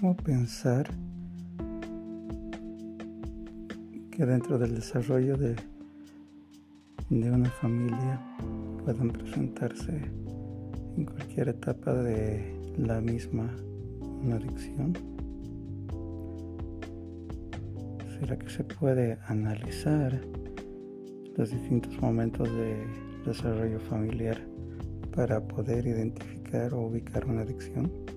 cómo pensar que dentro del desarrollo de, de una familia puedan presentarse en cualquier etapa de la misma una adicción? ¿Será que se puede analizar los distintos momentos de desarrollo familiar para poder identificar o ubicar una adicción?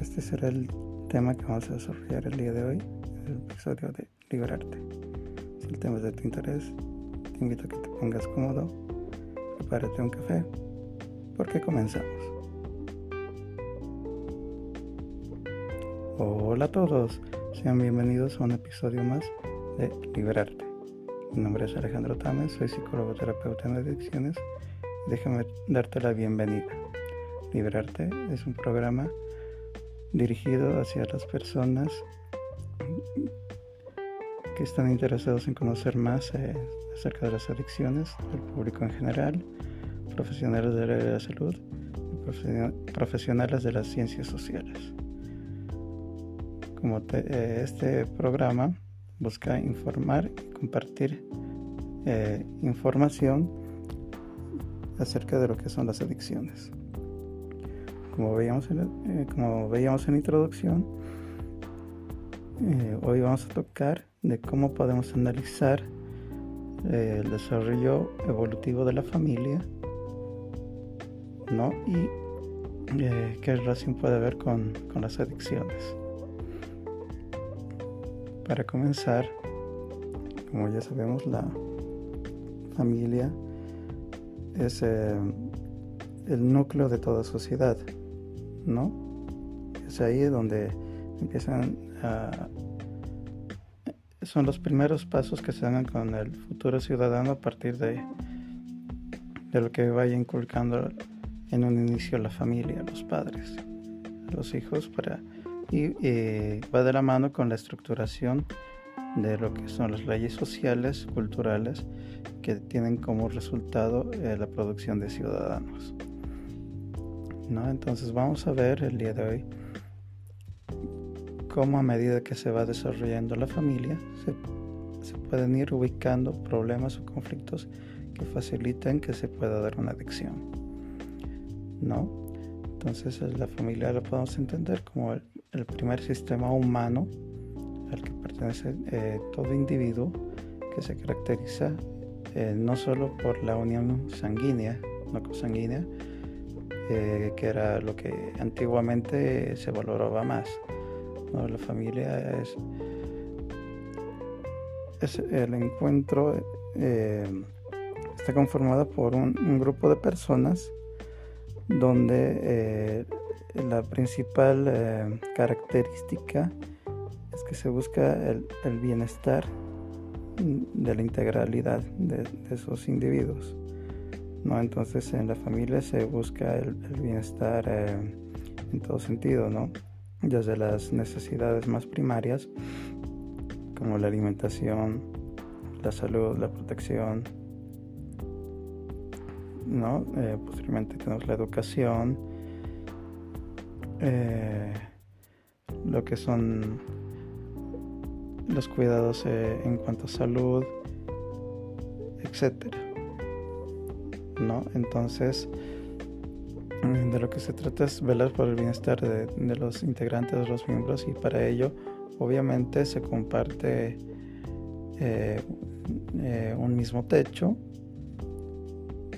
Este será el tema que vamos a desarrollar el día de hoy, el episodio de Liberarte. Si el tema es de tu interés, te invito a que te pongas cómodo, prepárate un café, porque comenzamos. Hola a todos, sean bienvenidos a un episodio más de Liberarte. Mi nombre es Alejandro Tames, soy psicólogo terapeuta en adicciones déjame darte la bienvenida. Liberarte es un programa dirigido hacia las personas que están interesados en conocer más eh, acerca de las adicciones, del público en general, profesionales de la salud y profesionales de las ciencias sociales. Como eh, este programa busca informar y compartir eh, información acerca de lo que son las adicciones. Como veíamos en, eh, como veíamos en introducción, eh, hoy vamos a tocar de cómo podemos analizar eh, el desarrollo evolutivo de la familia ¿no? y qué relación puede haber con, con, las adicciones. Para comenzar, como ya sabemos, la familia es el núcleo de toda sociedad. ¿No? Es ahí donde empiezan a... Son los primeros pasos que se dan con el futuro ciudadano a partir de, de lo que vaya inculcando en un inicio la familia, los padres, los hijos, para, y va de la mano con la estructuración de lo que son las leyes sociales, culturales, que tienen como resultado eh, la producción de ciudadanos. Entonces vamos a ver el día de hoy cómo a medida que se va desarrollando la familia se, pueden ir ubicando problemas o conflictos que faciliten que se pueda dar una adicción. ¿No? Entonces la familia la podemos entender como el, primer sistema humano al que pertenece eh, todo individuo que se caracteriza eh, no solo por la unión sanguínea, no consanguínea, eh, que era lo que antiguamente se valoraba más. La familia es, es el encuentro, eh, está conformada por un, grupo de personas donde eh, la principal característica es que se busca el, bienestar de la integralidad de esos individuos. ¿No? Entonces en la familia se busca el, bienestar eh, en todo sentido, ¿no? Desde las necesidades más primarias, como la alimentación, la salud, la protección, ¿no? Eh, posteriormente tenemos la educación, eh, lo que son los cuidados en cuanto a salud, etcétera. ¿No? Entonces, de lo que se trata es velar por el bienestar de, los integrantes, de los miembros, y para ello, obviamente, se comparte eh, eh, un mismo techo,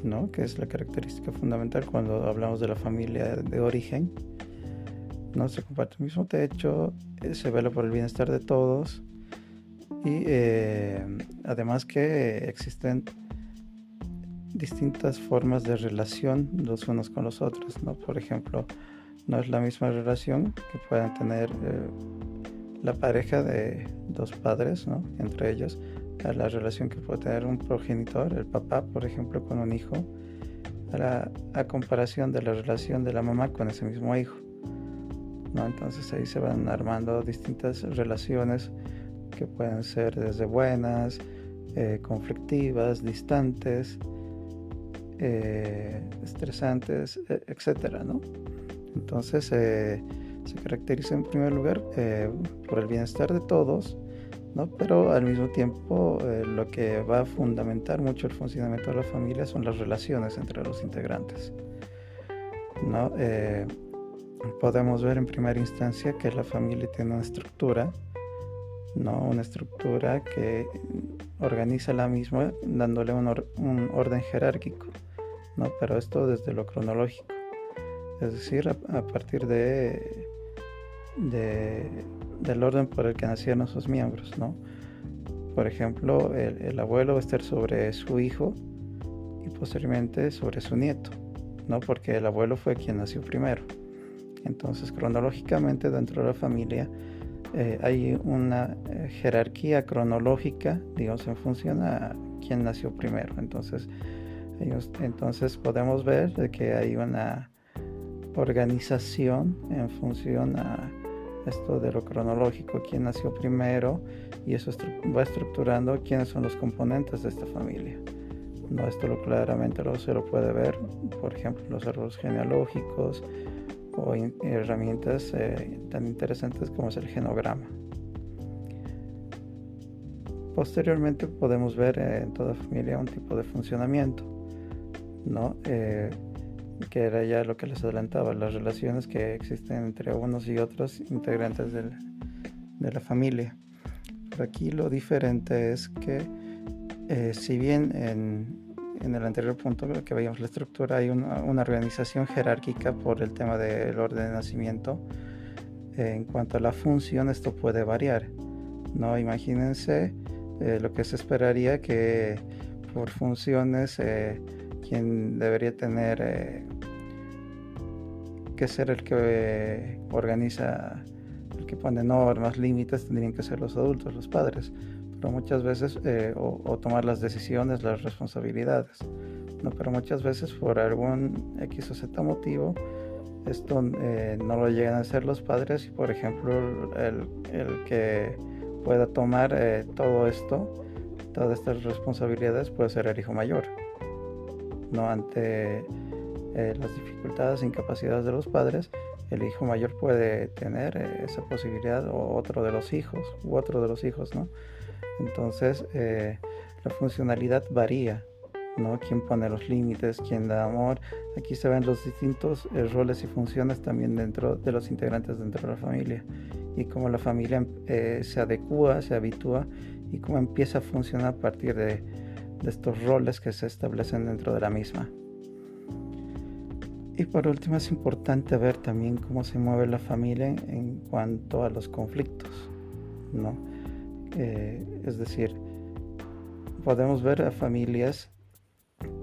¿no? Que es la característica fundamental cuando hablamos de la familia de origen. ¿no? Se comparte el mismo techo, eh, se vela por el bienestar de todos y además que existen distintas formas de relación los unos con los otros, ¿no? Por ejemplo, no es la misma relación que puedan tener eh, la pareja de dos padres, ¿no? Entre ellos, a la relación que puede tener un progenitor, el papá, por ejemplo, con un hijo, a, la, comparación de la relación de la mamá con ese mismo hijo, ¿no? Entonces ahí se van armando distintas relaciones que pueden ser desde buenas, eh, conflictivas, distantes, eh, estresantes, e, etcétera, ¿no? Entonces, eh, se caracteriza en primer lugar eh, por el bienestar de todos, ¿no? pero al mismo tiempo lo que va a fundamentar mucho el funcionamiento de la familia son las relaciones entre los integrantes. ¿no? Podemos ver en primera instancia que la familia tiene una estructura, ¿no? una estructura que organiza la misma dándole un orden jerárquico, ¿no? pero esto desde lo cronológico, es decir, a, partir de, de, del orden por el que nacieron sus miembros. ¿no? Por ejemplo, el, el abuelo va a estar sobre su hijo y posteriormente sobre su nieto, ¿no? porque el abuelo fue quien nació primero. Entonces, cronológicamente dentro de la familia eh, hay una eh, jerarquía cronológica, digamos, en función a quién nació primero. Entonces, entonces podemos ver que hay una organización en función a esto de lo cronológico, quién nació primero, y eso va estructurando quiénes son los componentes de esta familia. No, esto lo claramente lo, se lo puede ver, por ejemplo, los árboles genealógicos, o herramientas eh, tan interesantes como es el genograma. Posteriormente podemos ver eh, en toda familia un tipo de funcionamiento, ¿no? Eh, que era ya lo que les adelantaba, las relaciones que existen entre unos y otros integrantes de la familia. Por aquí lo diferente es que si bien en, en el anterior punto que veíamos la estructura, hay una, organización jerárquica por el tema del orden de nacimiento. en cuanto a la función, esto puede variar. ¿no? Imagínense eh, lo que se esperaría que por funciones eh, quien debería tener eh, que ser el que organiza, el que pone normas, límites, tendrían que ser los adultos, los padres pero muchas veces, eh, o, tomar las decisiones, las responsabilidades, ¿no? pero muchas veces por algún X o Z motivo, esto eh, no lo llegan a hacer los padres y por ejemplo el, el que pueda tomar eh, todo esto, todas estas responsabilidades puede ser el hijo mayor, ¿no? Ante las dificultades e incapacidades de los padres, el hijo mayor puede tener esa posibilidad o otro de los hijos u otro de los hijos, ¿no? Entonces, eh, la funcionalidad varía, ¿no? Quién pone los límites, quién da amor. Aquí se ven los distintos eh, roles y funciones también dentro de los integrantes dentro de la familia y cómo la familia eh, se adecua, se habitúa y cómo empieza a funcionar a partir de, estos roles que se establecen dentro de la misma. Y por último es importante ver también cómo se mueve la familia en cuanto a los conflictos, ¿no? Eh, es decir, podemos ver a familias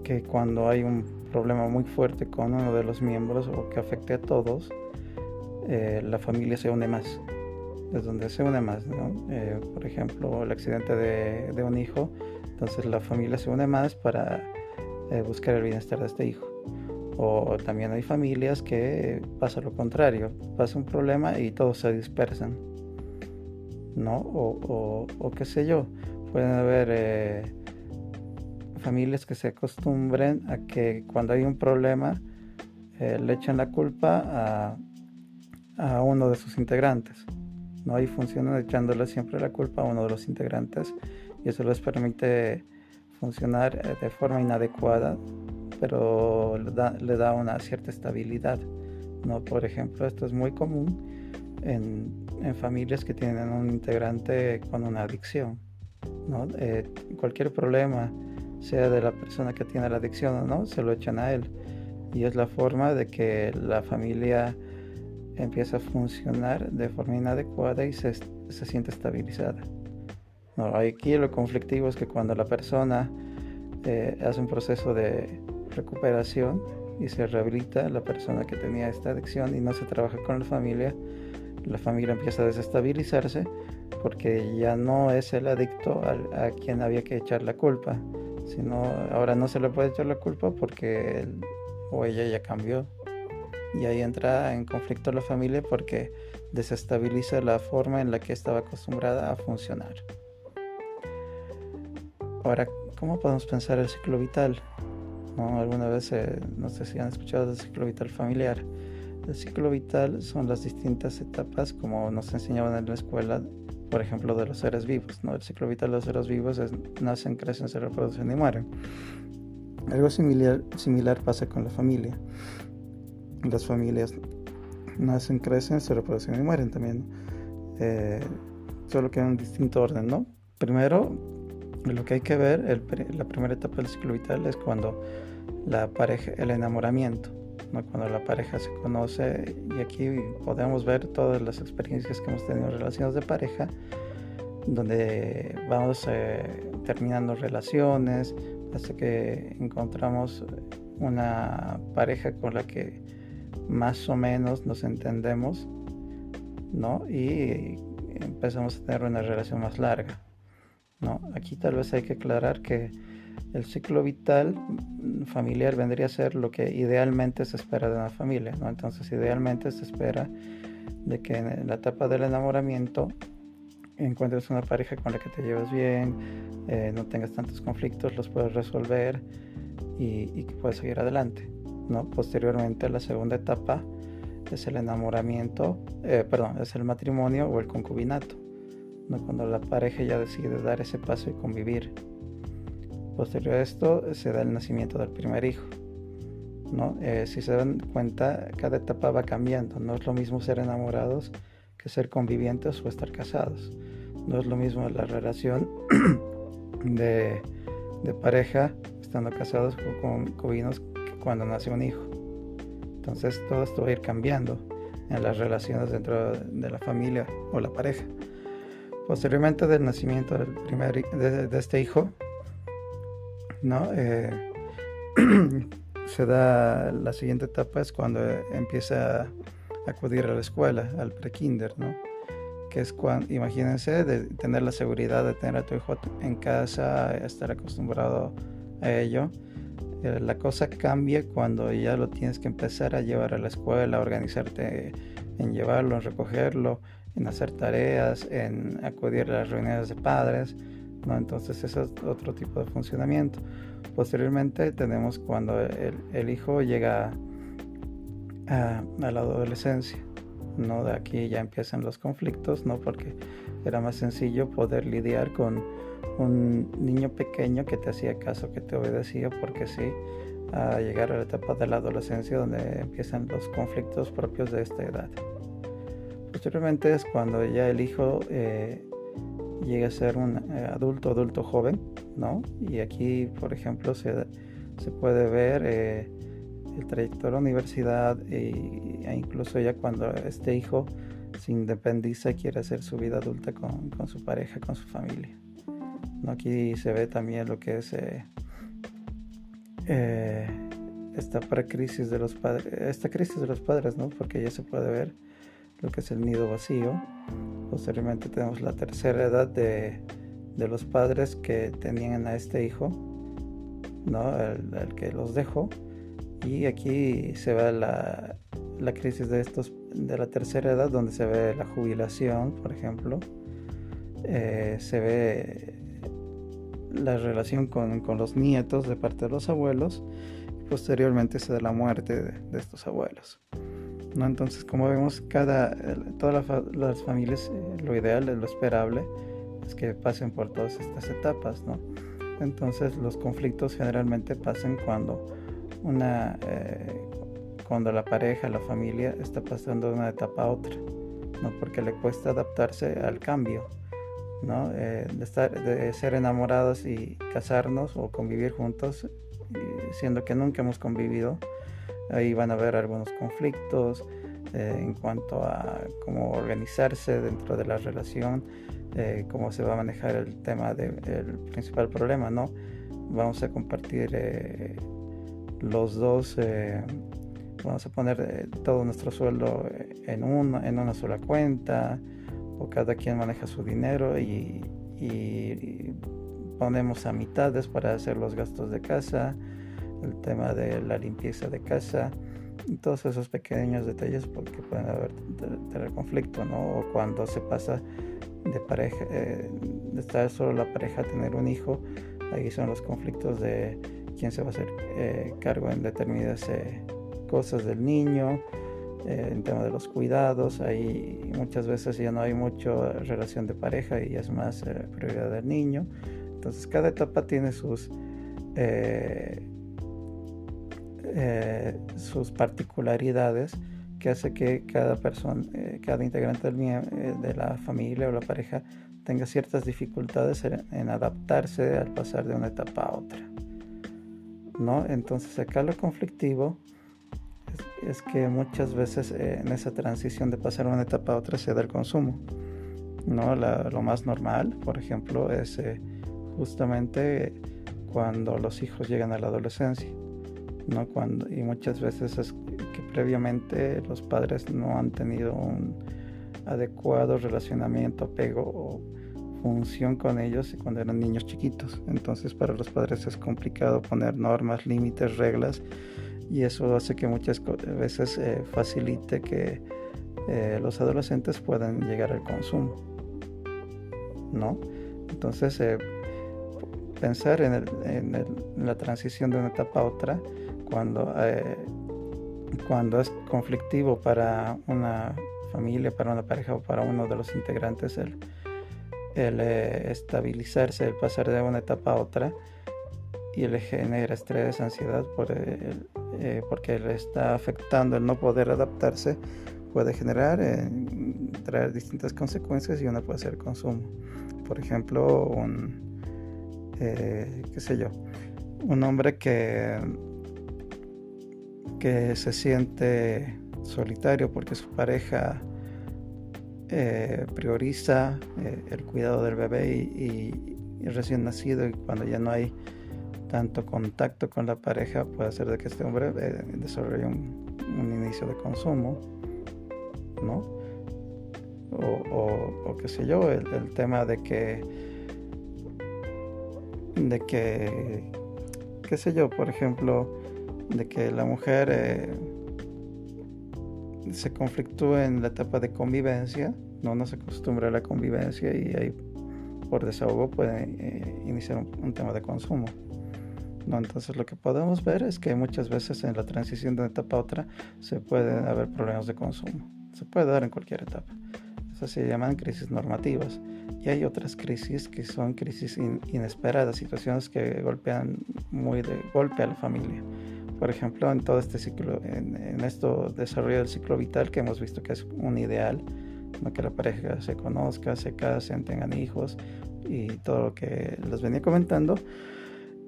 que cuando hay un problema muy fuerte con uno de los miembros o que afecte a todos, eh, la familia se une más. Es donde se une más, eh, por ejemplo, el accidente de, un hijo, entonces la familia se une más para buscar el bienestar de este hijo. O también hay familias que pasa lo contrario, pasa un problema y todos se dispersan ¿no? O, qué sé yo, pueden haber eh, familias que se acostumbren a que cuando hay un problema eh, le echen la culpa a, a, uno de sus integrantes, ¿no? Y funcionan echándole siempre la culpa a uno de los integrantes y eso les permite funcionar eh, de forma inadecuada, pero le da, una cierta estabilidad, ¿no? Por ejemplo, esto es muy común en, familias que tienen un integrante con una adicción. ¿no? Eh, cualquier problema, sea de la persona que tiene la adicción o no, se lo echan a él. Y es la forma de que la familia empieza a funcionar de forma inadecuada y se, se siente estabilizada. No, aquí lo conflictivo es que cuando la persona eh, hace un proceso de recuperación y se rehabilita la persona que tenía esta adicción y no se trabaja con la familia, la familia empieza a desestabilizarse porque ya no es el adicto a, quien había que echar la culpa, sino ahora no se le puede echar la culpa porque él o ella ya cambió. Y ahí entra en conflicto la familia porque desestabiliza la forma en la que estaba acostumbrada a funcionar. Ahora, ¿cómo podemos pensar el ciclo vital? ¿No? Alguna vez, eh, no sé si han escuchado del ciclo vital familiar El ciclo vital son las distintas etapas como nos enseñaban en la escuela, por ejemplo, de los seres vivos. ¿no? El ciclo vital de los seres vivos es nacen, crecen, se reproducen y mueren. Algo similar, similar pasa con la familia. Las familias nacen, crecen, se reproducen y mueren también. Eh, solo que en un distinto orden, ¿no? Primero, lo que hay que ver, la primera etapa del ciclo vital es cuando la pareja, el enamoramiento, ¿no? cuando la pareja se conoce y aquí podemos ver todas las experiencias que hemos tenido en relaciones de pareja, donde vamos eh, terminando relaciones hasta que encontramos una pareja con la que más o menos nos entendemos, ¿no? Y empezamos a tener una relación más larga. ¿No? Aquí tal vez hay que aclarar que el ciclo vital familiar vendría a ser lo que idealmente se espera de una familia. ¿no? Entonces idealmente se espera de que en la etapa del enamoramiento encuentres una pareja con la que te lleves bien, eh, no tengas tantos conflictos, los puedes resolver y, y que puedas seguir adelante. ¿no? Posteriormente la segunda etapa es el enamoramiento, eh, perdón, es el matrimonio o el concubinato, ¿no? cuando la pareja ya decide dar ese paso y convivir. Posterior a esto se da el nacimiento del primer hijo. ¿no? Eh, si se dan cuenta, cada etapa va cambiando. No es lo mismo ser enamorados que ser convivientes o estar casados. No es lo mismo la relación de, de pareja estando casados con concubinos que cuando nace un hijo. Entonces todo esto va a ir cambiando en las relaciones dentro de la familia o la pareja. Posteriormente del nacimiento del primer, de, este hijo, ¿no? Eh, se da la siguiente etapa es cuando empieza a acudir a la escuela, al prekinder, ¿no? Que es cuando, imagínense, de tener la seguridad de tener a tu hijo en casa, estar acostumbrado a ello eh, la cosa cambia cuando ya lo tienes que empezar a llevar a la escuela, organizarte en llevarlo, en recogerlo, en hacer tareas, en acudir a las reuniones de padres, ¿no? Entonces eso es otro tipo de funcionamiento. Posteriormente tenemos cuando el, hijo llega a, a, la adolescencia, ¿no? De aquí ya empiezan los conflictos, ¿no? Porque era más sencillo poder lidiar con un niño pequeño que te hacía caso, que te obedecía porque sí, a llegar a la etapa de la adolescencia donde empiezan los conflictos propios de esta edad. Posteriormente es cuando ya el hijo eh, llega a ser un eh, adulto, adulto joven, ¿no? Y aquí, por ejemplo, se, se puede ver eh, el trayecto a la universidad e, incluso ya cuando este hijo se independiza y quiere hacer su vida adulta con, con su pareja, con su familia. Aquí se ve también lo que es eh, de los padres, esta crisis de los padres, ¿no? Porque ya se puede ver lo que es el nido vacío. Posteriormente tenemos la tercera edad de, los padres que tenían a este hijo, ¿no? El, que los dejó. Y aquí se ve la, la crisis de estos de la tercera edad donde se ve la jubilación, por ejemplo. Eh, se ve la relación con, los nietos de parte de los abuelos posteriormente se da la muerte de, estos abuelos. ¿No? Entonces, como vemos, cada, todas las, familias, eh, lo ideal, lo esperable, es que pasen por todas estas etapas. ¿no? Entonces, los conflictos generalmente pasan cuando una... Eh, cuando la pareja, la familia está pasando de una etapa a otra, ¿no? porque le cuesta adaptarse al cambio, eh, de, estar, de ser enamorados y casarnos o convivir juntos, siendo que nunca hemos convivido. Ahí van a haber algunos conflictos eh, en cuanto a cómo organizarse dentro de la relación, eh, cómo se va a manejar el tema del principal problema, ¿no? Vamos a compartir los dos vamos a poner todo nuestro sueldo en, en una sola cuenta, o cada quien maneja su dinero y, ponemos a mitades para hacer los gastos de casa, el tema de la limpieza de casa todos esos pequeños detalles porque pueden haber tener conflicto, ¿no? O cuando se pasa de pareja, eh, de estar solo la pareja a tener un hijo, ahí son los conflictos de quién se va a hacer eh, cargo en determinadas eh, cosas del niño, en tema de los cuidados, ahí muchas veces ya no hay mucha relación de pareja y es más prioridad del niño. Entonces cada etapa tiene sus, eh, sus particularidades que hace que cada persona, cada integrante de la familia o la pareja tenga ciertas dificultades en, adaptarse al pasar de una etapa a otra. ¿no? Entonces acá lo conflictivo es que muchas veces eh, en esa transición de pasar de una etapa a otra se da el consumo. ¿no? lo más normal, por ejemplo, es eh, justamente cuando los hijos llegan a la adolescencia. ¿No? Cuando, y muchas veces es que previamente los padres no han tenido un adecuado relacionamiento, apego o función con ellos cuando eran niños chiquitos. Entonces para los padres es complicado poner normas, límites, reglas y eso hace que muchas veces eh, facilite que eh, los adolescentes puedan llegar al consumo. ¿no? Entonces, eh, pensar en, la transición de una etapa a otra, cuando, cuando es conflictivo para una familia, para una pareja o para uno de los integrantes, el, el estabilizarse, el pasar de una etapa a otra, y le genera estrés, ansiedad por el, eh, porque le está afectando el no poder adaptarse, puede generar, eh, traer distintas consecuencias y una puede ser consumo. Por ejemplo, un, eh, qué sé yo, un hombre que, que se siente solitario porque su pareja prioriza el cuidado del bebé y, recién nacido y cuando ya no hay tanto contacto con la pareja puede hacer de que este hombre eh, desarrolle un, inicio de consumo, ¿no? O, qué sé yo, el, tema de que, de que, qué sé yo, por ejemplo, de que la mujer eh, se conflictúe en la etapa de convivencia, no, no se acostumbra a la convivencia y ahí por desahogo puede eh, iniciar un tema de consumo. Entonces lo que podemos ver es que muchas veces en la transición de una etapa a otra se pueden haber problemas de consumo. Se puede dar en cualquier etapa. Esas se llaman crisis normativas. Y hay otras crisis que son crisis inesperadas, situaciones que golpean muy de golpe a la familia. Por ejemplo, en todo este ciclo, en, en esto desarrollo del ciclo vital que hemos visto que es un ideal, que la pareja se conozca, se casen, tengan hijos y todo lo que les venía comentando,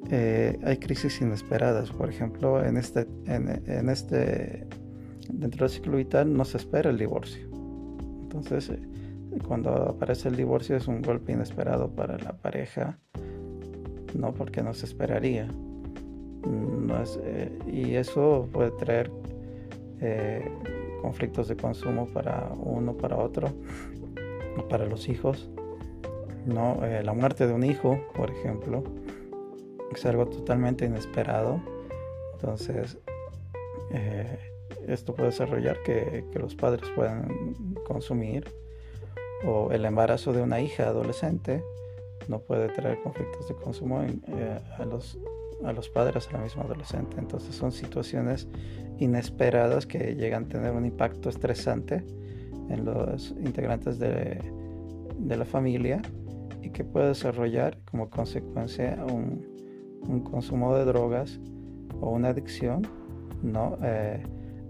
eh, hay crisis inesperadas. Por ejemplo, en este, en, este, dentro del ciclo vital no se espera el divorcio. Entonces, cuando aparece el divorcio es un golpe inesperado para la pareja, no porque no se esperaría. Es, eh, y eso puede traer conflictos de consumo para uno, para otro, para los hijos. ¿no? la muerte de un hijo, por ejemplo, es algo totalmente inesperado. Entonces, eh, esto puede desarrollar que, los padres puedan consumir o el embarazo de una hija adolescente no puede traer conflictos de consumo eh, a, los, a los padres a la misma adolescente. Entonces son situaciones inesperadas que llegan a tener un impacto estresante en los integrantes de, de la familia y que puede desarrollar como consecuencia un, un consumo de drogas o una adicción, ¿no? Eh,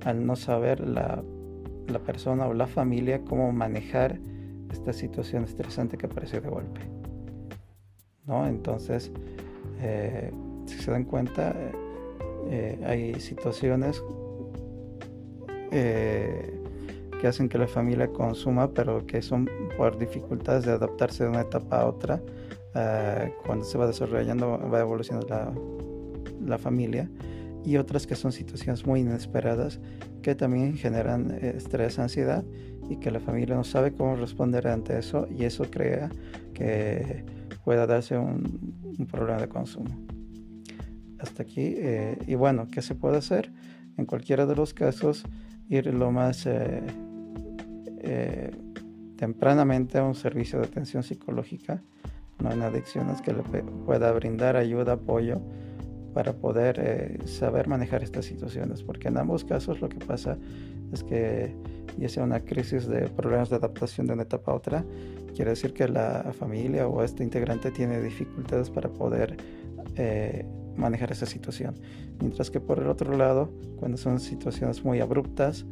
al no saber la, persona o la familia cómo manejar esta situación estresante que aparece de golpe. ¿no? Entonces, eh, si se dan cuenta, eh, hay situaciones que hacen que la familia consuma, pero que son por dificultades de adaptarse de una etapa a otra, eh, cuando se va desarrollando, va evolucionando la, la, familia, y otras que son situaciones muy inesperadas que también generan eh, estrés, ansiedad y que la familia no sabe cómo responder ante eso y eso crea que pueda darse un problema de consumo. Hasta aquí, eh, y bueno, ¿qué se puede hacer? En cualquiera de los casos, ir lo más tempranamente a un servicio de atención psicológica no en adicciones que le pueda brindar ayuda, apoyo para poder eh, saber manejar estas situaciones, porque en ambos casos lo que pasa es que ya sea una crisis de problemas de adaptación de una etapa a otra, quiere decir que la familia o este integrante tiene dificultades para poder eh, manejar esa situación. Mientras que por el otro lado, cuando son situaciones muy abruptas,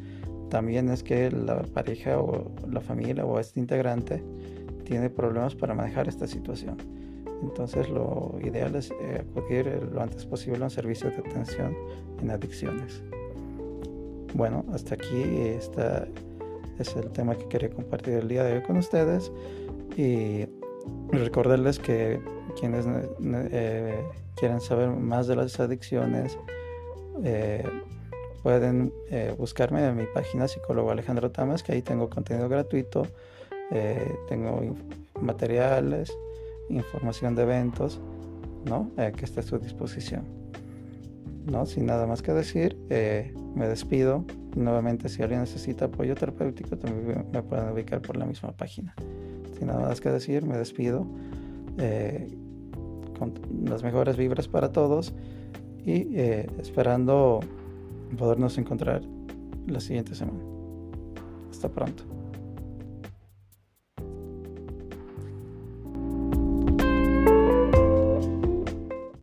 también es que la pareja o la familia o este integrante tiene problemas para manejar esta situación. Entonces lo ideal es eh, acudir lo antes posible a un servicio de atención en adicciones. Bueno, hasta aquí este es el tema que quería compartir el día de hoy con ustedes recordarles que quienes eh, quieren saber más de las adicciones eh, pueden buscarme en mi página psicólogo Alejandro Tamas que ahí tengo contenido gratuito tengo materiales información de eventos, ¿no? Eh, que está a su disposición. ¿no? Sin nada más que decir, eh, me despido. Nuevamente, si alguien necesita apoyo terapéutico, también me pueden ubicar por la misma página. Sin nada más que decir, me despido. Eh, con las mejores vibras para todos y esperando podernos encontrar la siguiente semana. Hasta pronto.